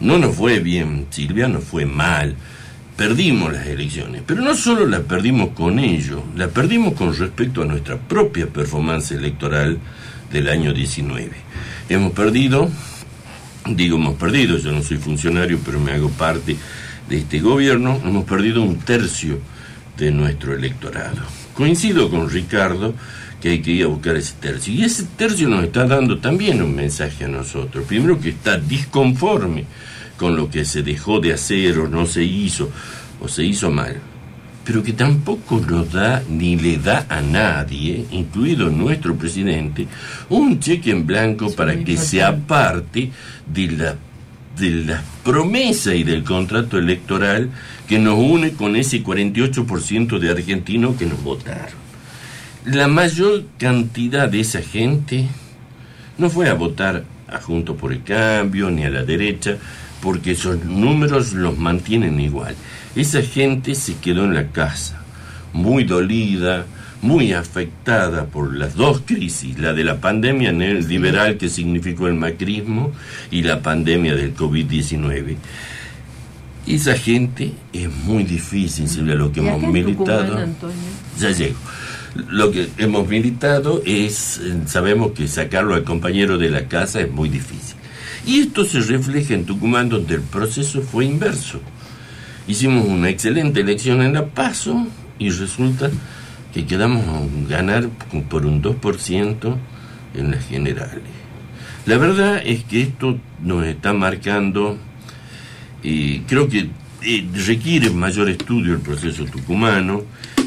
No nos fue bien, Silvia, nos fue mal perdimos las elecciones, pero no solo las perdimos con ello, las perdimos con respecto a nuestra propia performance electoral del año 19. Hemos perdido, digo hemos perdido, yo no soy funcionario, pero me hago parte de este gobierno, hemos perdido un tercio de nuestro electorado. Coincido con Ricardo que hay que ir a buscar ese tercio. Y ese tercio nos está dando también un mensaje a nosotros. Primero que está disconforme con lo que se dejó de hacer o no se hizo o se hizo mal, pero que tampoco nos da ni le da a nadie, incluido nuestro presidente, un cheque en blanco para que se aparte de la de la promesa y del contrato electoral que nos une con ese 48% de argentinos que nos votaron. La mayor cantidad de esa gente no fue a votar a Junto por el Cambio ni a la derecha, porque esos números los mantienen igual. Esa gente se quedó en la casa, muy dolida, muy afectada por las dos crisis, la de la pandemia liberal que significó el macrismo y la pandemia del COVID-19. Esa gente es muy difícil, lo que hemos militado. ya llego. Lo que hemos militado es, sabemos que sacarlo al compañero de la casa es muy difícil. Y esto se refleja en Tucumán, donde el proceso fue inverso. Hicimos una excelente elección en La Paso y resulta que quedamos a ganar por un 2% en las generales. La verdad es que esto nos está marcando, y creo que eh, requiere mayor estudio el proceso tucumano.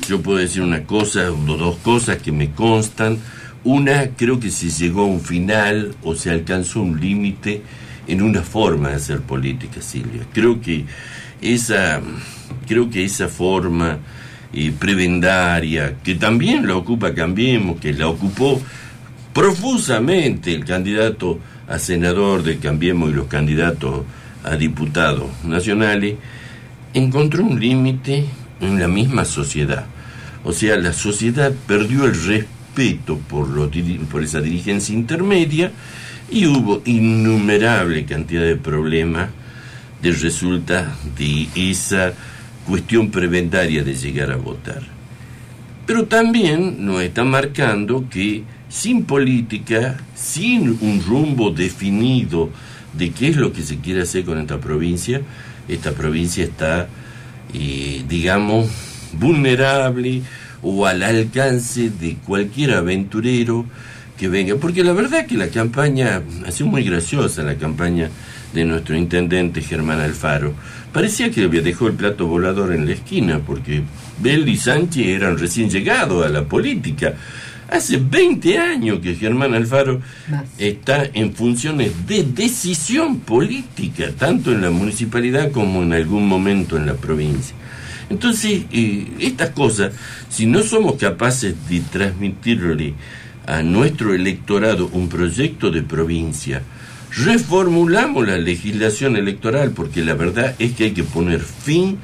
Yo puedo decir una cosa o dos cosas que me constan. Una, creo que se llegó a un final o se alcanzó un límite en una forma de hacer política, Silvia. Creo que esa, creo que esa forma eh, prebendaria, que también la ocupa Cambiemos, que la ocupó profusamente el candidato a senador de Cambiemos y los candidatos a diputados nacionales, encontró un límite en la misma sociedad. O sea, la sociedad perdió el respeto por, esa dirigencia intermedia y hubo innumerable cantidad de problemas de resulta de esa cuestión preventaria de llegar a votar. Pero también nos está marcando que sin política, sin un rumbo definido de qué es lo que se quiere hacer con esta provincia, esta provincia está, eh, digamos, vulnerable o al alcance de cualquier aventurero que venga. Porque la verdad que la campaña, ha sido muy graciosa la campaña de nuestro intendente Germán Alfaro. Parecía que había dejado el plato volador en la esquina, porque Bell y Sánchez eran recién llegados a la política. Hace 20 años que Germán Alfaro está en funciones de decisión política, tanto en la municipalidad como en algún momento en la provincia. Entonces, estas cosas, si no somos capaces de transmitirle a nuestro electorado un proyecto de provincia, reformulamos la legislación electoral, porque la verdad es que hay que poner fin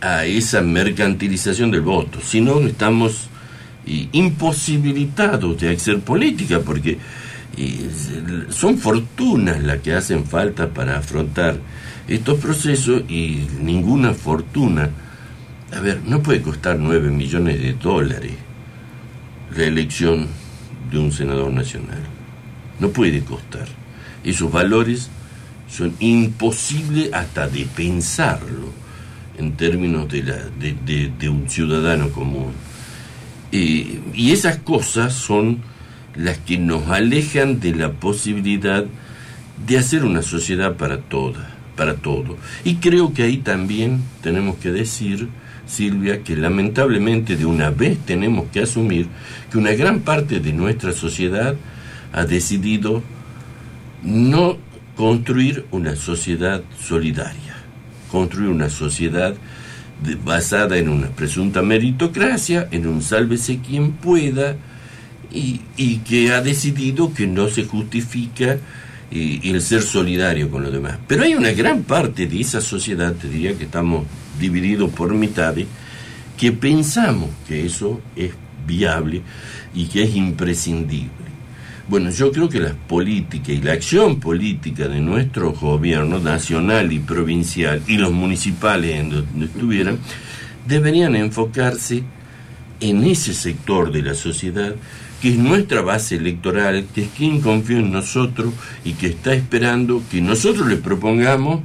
a esa mercantilización del voto. Si no, estamos imposibilitados de hacer política, porque son fortunas las que hacen falta para afrontar estos procesos y ninguna fortuna, a ver, no puede costar 9 millones de dólares la elección de un senador nacional. No puede costar. Esos valores son imposibles hasta de pensarlo en términos de, la, de un ciudadano común. Y esas cosas son las que nos alejan de la posibilidad de hacer una sociedad para todas, para todo. Y creo que ahí también tenemos que decir, Silvia, que lamentablemente de una vez tenemos que asumir que una gran parte de nuestra sociedad ha decidido no construir una sociedad solidaria, construir una sociedad basada en una presunta meritocracia, en un sálvese quien pueda, y, que ha decidido que no se justifica eh, el ser solidario con los demás. Pero hay una gran parte de esa sociedad, te diría que estamos divididos por mitades, que pensamos que eso es viable y que es imprescindible. Bueno, yo creo que la política y la acción política de nuestro gobierno nacional y provincial y los municipales en donde estuvieran deberían enfocarse en ese sector de la sociedad que es nuestra base electoral, que es quien confía en nosotros y que está esperando que nosotros le propongamos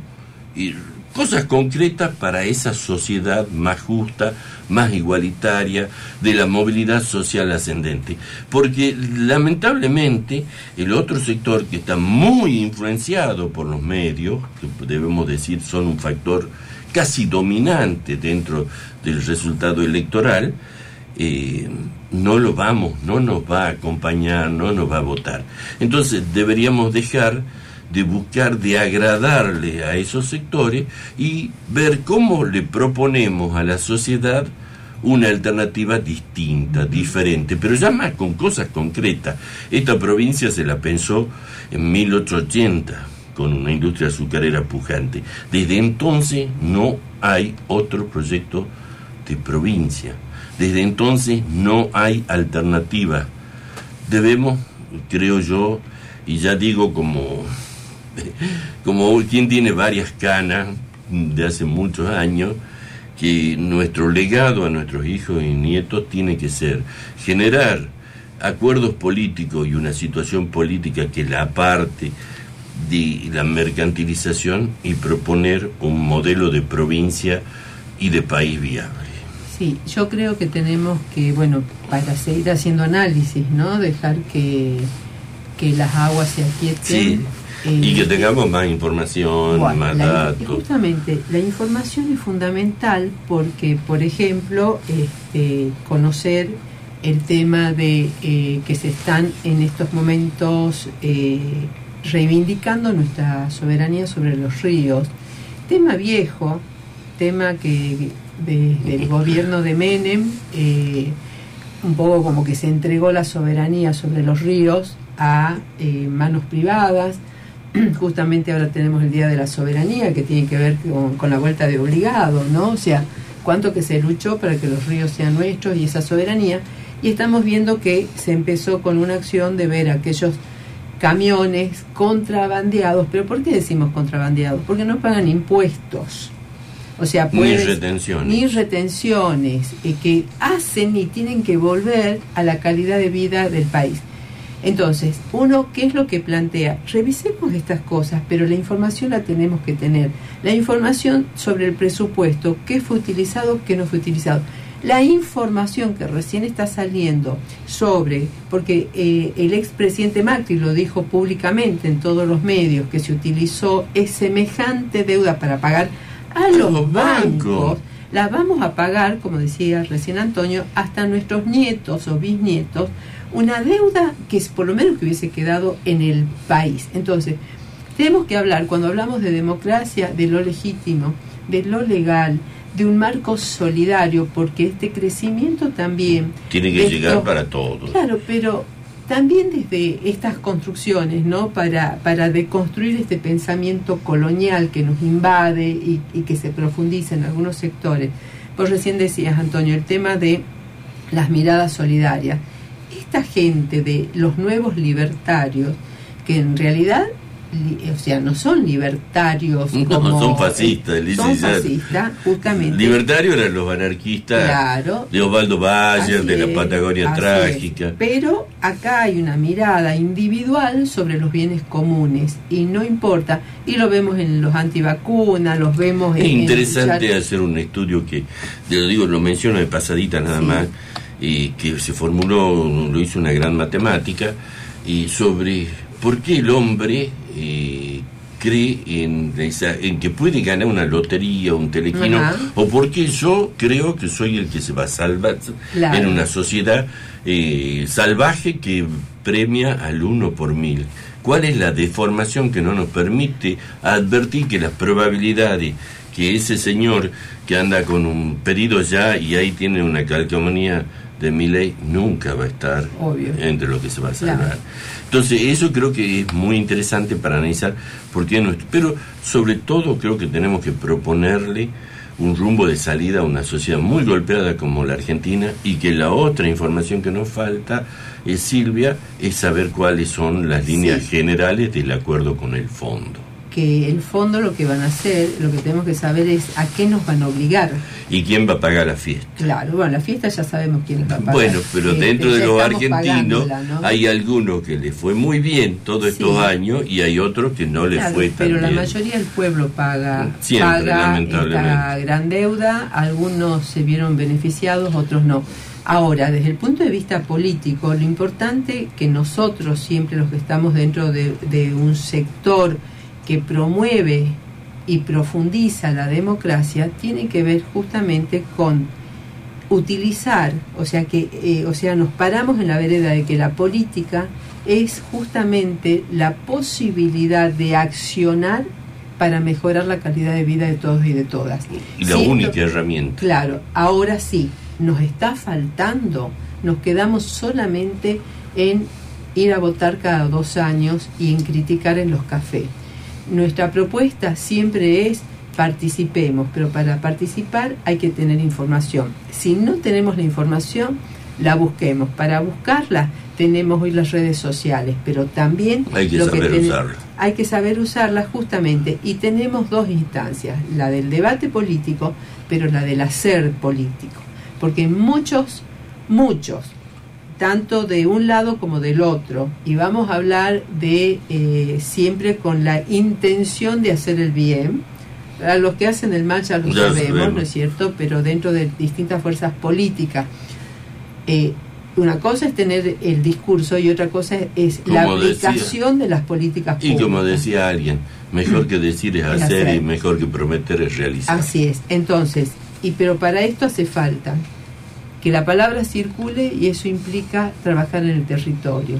cosas concretas para esa sociedad más justa, más igualitaria, de la movilidad social ascendente. Porque lamentablemente el otro sector que está muy influenciado por los medios, que debemos decir son un factor casi dominante dentro del resultado electoral, eh, no lo vamos, no nos va a acompañar, no nos va a votar. Entonces deberíamos dejar de buscar de agradarle a esos sectores y ver cómo le proponemos a la sociedad una alternativa distinta, diferente, pero ya más con cosas concretas. Esta provincia se la pensó en 1880 con una industria azucarera pujante. Desde entonces no hay otro proyecto de provincia. Desde entonces no hay alternativa. Debemos, creo yo, y ya digo como como quien tiene varias canas de hace muchos años, que nuestro legado a nuestros hijos y nietos tiene que ser generar acuerdos políticos y una situación política que la aparte de la mercantilización y proponer un modelo de provincia y de país viable. Sí, yo creo que tenemos que, bueno, para seguir haciendo análisis, ¿no? Dejar que, que las aguas se aquieten y que tengamos más información, más datos. Justamente, la información es fundamental porque, por ejemplo, este, conocer el tema de eh, que se están en estos momentos eh, reivindicando nuestra soberanía sobre los ríos. Tema viejo, tema que desde el gobierno de Menem, eh, un poco como que se entregó la soberanía sobre los ríos a manos privadas. Justamente ahora tenemos el Día de la Soberanía, que tiene que ver con, con la vuelta de obligado, ¿no? O sea, cuánto que se luchó para que los ríos sean nuestros y esa soberanía y estamos viendo que se empezó con una acción de ver aquellos camiones contrabandeados. ¿Pero por qué decimos contrabandeados? Porque no pagan impuestos. O sea, ni retenciones. Ni retenciones eh, que hacen y tienen que volver a la calidad de vida del país. Entonces, uno, ¿qué es lo que plantea? Revisemos estas cosas, pero la información la tenemos que tener. La información sobre el presupuesto, qué fue utilizado, qué no fue utilizado la información que recién está saliendo sobre, porque eh, el expresidente Macri lo dijo públicamente en todos los medios, que se utilizó es semejante deuda para pagar a los, bancos, la vamos a pagar, como decía recién Antonio, hasta nuestros nietos o bisnietos, una deuda que es por lo menos que hubiese quedado en el país. Entonces, tenemos que hablar, cuando hablamos de democracia, de lo legítimo, de lo legal, de un marco solidario, porque este crecimiento también... Tiene que llegar para todos. Claro, pero también desde estas construcciones, ¿no? Para, para deconstruir este pensamiento colonial que nos invade y, y que se profundiza en algunos sectores. Vos recién decías, Antonio, el tema de las miradas solidarias. Esta gente de los nuevos libertarios, que en realidad o sea, no son libertarios no, son fascistas, son fascistas, justamente. Libertarios eran los anarquistas de Osvaldo Bayer, de la Patagonia trágica. Pero acá hay una mirada individual sobre los bienes comunes y no importa, y lo vemos en los antivacunas, los vemos es interesante hacer un estudio que, lo digo, lo menciono de pasadita nada más, y que se formuló, lo hizo una gran matemática, y sobre por qué el hombre eh, cree en, en que puede ganar una lotería, un telequino, o porque yo creo que soy el que se va a salvar en una sociedad eh, salvaje que premia al uno por mil. ¿Cuál es la deformación que no nos permite advertir que las probabilidades que ese señor que anda con un pedido ya y ahí tiene una calcomanía de mi ley nunca va a estar entre lo que se va a salvar. Entonces, eso creo que es muy interesante para analizar por qué no. Pero sobre todo creo que tenemos que proponerle un rumbo de salida a una sociedad muy golpeada como la Argentina y que la otra información que nos falta, es, Silvia, es saber cuáles son las líneas generales del acuerdo con el fondo que el fondo lo que van a hacer, lo que tenemos que saber es a qué nos van a obligar. ¿Y quién va a pagar la fiesta? Claro, bueno, la fiesta ya sabemos quién va a pagar. Bueno, pero dentro de los argentinos hay algunos que le fue muy bien todos estos años y hay otros que no le fue tan bien. Pero la mayoría del pueblo paga, paga esta gran deuda, algunos se vieron beneficiados, otros no. Ahora, desde el punto de vista político, lo importante que nosotros, siempre los que estamos dentro de, de un sector que promueve y profundiza la democracia tiene que ver justamente con utilizar, o sea que, eh, o sea, nos paramos en la vereda de que la política es justamente la posibilidad de accionar para mejorar la calidad de vida de todos y de todas. Y la única herramienta. Claro, ahora sí, nos está faltando, nos quedamos solamente en ir a votar cada dos años y en criticar en los cafés nuestra propuesta siempre es participemos, pero para participar hay que tener información. Si no tenemos la información, la busquemos. Para buscarla tenemos hoy las redes sociales, pero también hay que saber usarla. Hay que saber usarla justamente y tenemos dos instancias, la del debate político, pero la del hacer político, porque muchos, muchos tanto de un lado como del otro. Y vamos a hablar de eh, siempre con la intención de hacer el bien. A los que hacen el mal ya lo sabemos, ¿no es cierto? Pero dentro de distintas fuerzas políticas. Eh, una cosa es tener el discurso y otra cosa es la aplicación de las políticas públicas. Y como decía alguien, mejor que decir es hacer, y mejor que prometer es realizar. Así es. Entonces, y pero para esto hace falta que la palabra circule y eso implica trabajar en el territorio,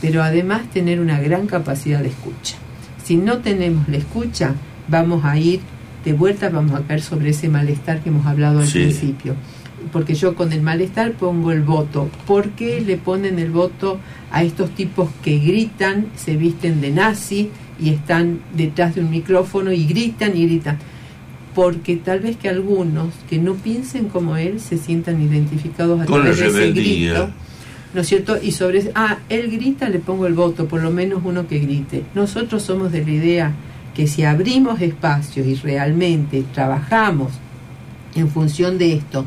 pero además tener una gran capacidad de escucha. Si no tenemos la escucha, vamos a ir de vuelta, vamos a caer sobre ese malestar que hemos hablado al principio. Porque yo con el malestar pongo el voto. ¿Por qué le ponen el voto a estos tipos que gritan, se visten de nazi y están detrás de un micrófono y gritan y gritan? Porque tal vez que algunos que no piensen como él se sientan identificados a través de ese grito. ¿No es cierto? Y sobre, ah, él grita, le pongo el voto, por lo menos uno que grite. Nosotros somos de la idea que si abrimos espacios y realmente trabajamos en función de esto,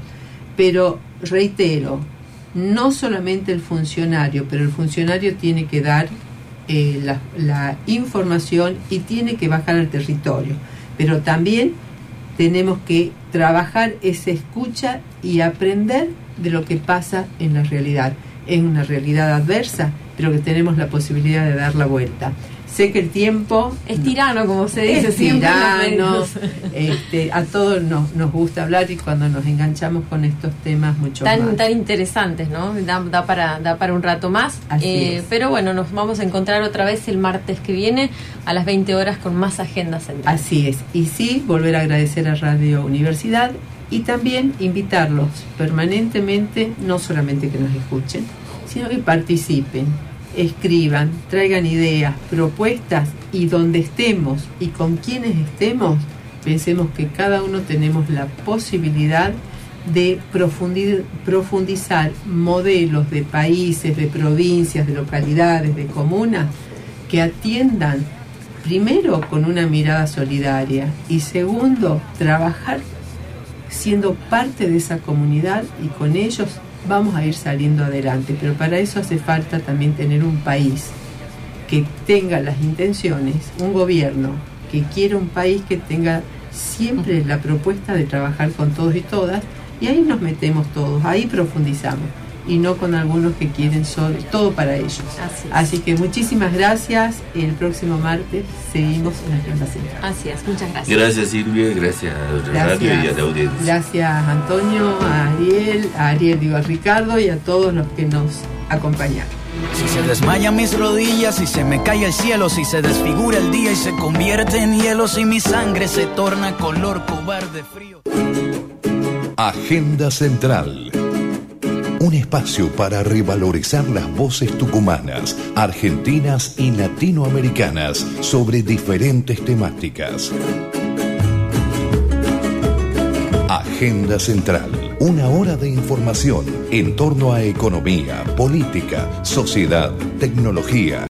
pero reitero, no solamente el funcionario, pero el funcionario tiene que dar eh, la, la información y tiene que bajar al territorio, pero también tenemos que trabajar esa escucha y aprender de lo que pasa en la realidad. Es una realidad adversa, pero que tenemos la posibilidad de dar la vuelta. Sé que el tiempo... Es tirano, como se dice es tirano. Este, a todos nos, nos gusta hablar y cuando nos enganchamos con estos temas mucho tan, más. Tan interesantes, ¿no? Da, para, da para un rato más. Eh, pero bueno, nos vamos a encontrar otra vez el martes que viene a las 20 horas con más agendas centrales. Así es. Y sí, volver a agradecer a Radio Universidad y también invitarlos permanentemente, no solamente que nos escuchen, sino que participen escriban, traigan ideas, propuestas y donde estemos y con quienes estemos, pensemos que cada uno tenemos la posibilidad de profundizar modelos de países, de provincias, de localidades, de comunas que atiendan primero con una mirada solidaria y segundo trabajar siendo parte de esa comunidad y con ellos vamos a ir saliendo adelante, pero para eso hace falta también tener un país que tenga las intenciones, un gobierno que quiera un país que tenga siempre la propuesta de trabajar con todos y todas, y ahí nos metemos todos, ahí profundizamos y no con algunos que quieren solo, todo para ellos. Así, que muchísimas gracias. El próximo martes seguimos en la agenda central. Así es, muchas gracias. Gracias Silvia, gracias a la radio y a la audiencia. Gracias Antonio, a Ariel, a Ariel digo a Ricardo y a todos los que nos acompañan. Si se desmayan mis rodillas, si se me cae el cielo, si se desfigura el día y se convierte en hielo, si mi sangre se torna color cobarde frío. Agenda Central un espacio para revalorizar las voces tucumanas, argentinas y latinoamericanas sobre diferentes temáticas. Agenda Central. Una hora de información en torno a economía, política, sociedad, tecnología